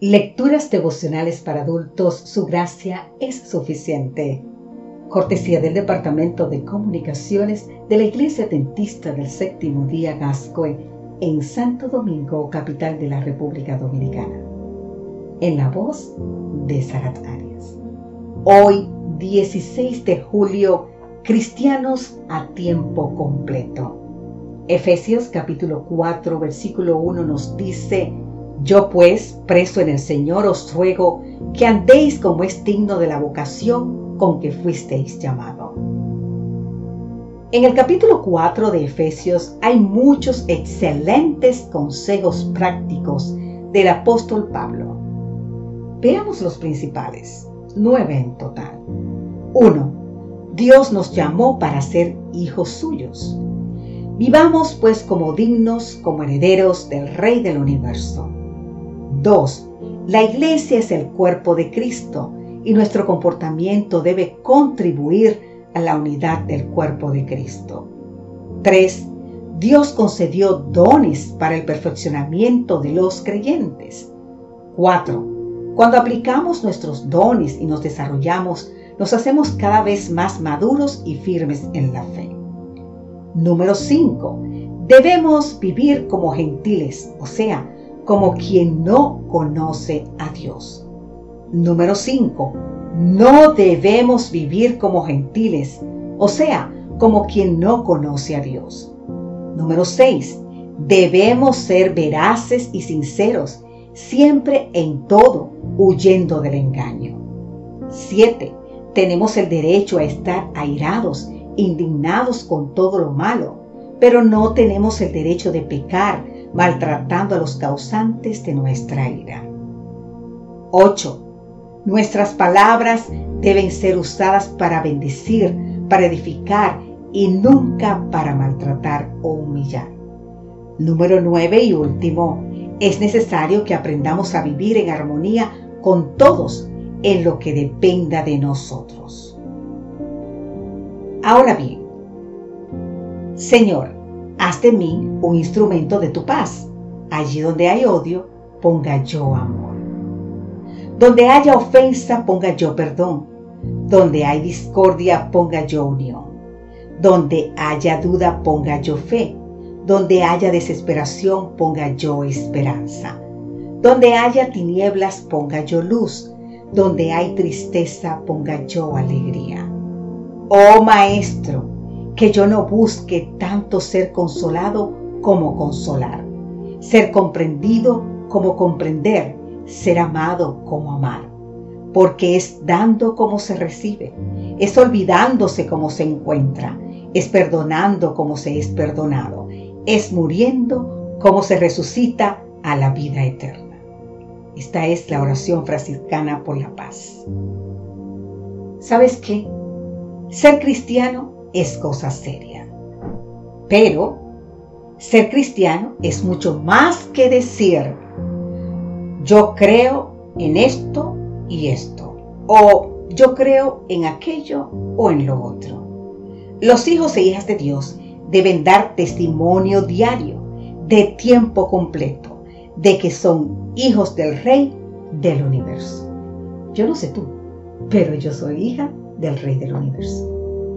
Lecturas devocionales para adultos, su gracia es suficiente. Cortesía del Departamento de Comunicaciones de la Iglesia Dentista del Séptimo Día Gascoe en Santo Domingo, capital de la República Dominicana. En la voz de Sarat Arias. Hoy, 16 de julio, cristianos a tiempo completo. Efesios capítulo 4, versículo 1 nos dice, yo pues, preso en el Señor, os ruego que andéis como es digno de la vocación con que fuisteis llamado. En el capítulo 4 de Efesios hay muchos excelentes consejos prácticos del apóstol Pablo. Veamos los principales, nueve en total. 1. Dios nos llamó para ser hijos suyos. Vivamos pues como dignos, como herederos del Rey del universo. 2. La iglesia es el cuerpo de Cristo y nuestro comportamiento debe contribuir a la unidad del cuerpo de Cristo. 3. Dios concedió dones para el perfeccionamiento de los creyentes. 4. Cuando aplicamos nuestros dones y nos desarrollamos, nos hacemos cada vez más maduros y firmes en la fe. Número 5. Debemos vivir como gentiles, o sea, como quien no conoce a Dios. Número 5. No debemos vivir como gentiles, o sea, como quien no conoce a Dios. Número 6. Debemos ser veraces y sinceros, siempre en todo, huyendo del engaño. 7. Tenemos el derecho a estar airados, indignados con todo lo malo, pero no tenemos el derecho de pecar maltratando a los causantes de nuestra ira. 8. Nuestras palabras deben ser usadas para bendecir, para edificar y nunca para maltratar o humillar. Número 9 y último, es necesario que aprendamos a vivir en armonía con todos en lo que dependa de nosotros. Ahora bien, Señor, haz de mí un instrumento de tu paz. Allí donde hay odio, ponga yo amor. Donde haya ofensa, ponga yo perdón. Donde hay discordia, ponga yo unión. Donde haya duda, ponga yo fe. Donde haya desesperación, ponga yo esperanza. Donde haya tinieblas, ponga yo luz. Donde hay tristeza, ponga yo alegría. Oh Maestro, que yo no busque tanto ser consolado como consolar, ser comprendido como comprender, ser amado como amar, porque es dando como se recibe, es olvidándose como se encuentra, es perdonando como se es perdonado, es muriendo como se resucita a la vida eterna. Esta es la oración franciscana por la paz. ¿Sabes qué? Ser cristiano es cosa seria. Pero ser cristiano es mucho más que decir, yo creo en esto y esto, o yo creo en aquello o en lo otro. Los hijos e hijas de Dios deben dar testimonio diario, de tiempo completo, de que son hijos del Rey del universo. Yo no sé tú, pero yo soy hija del Rey del universo.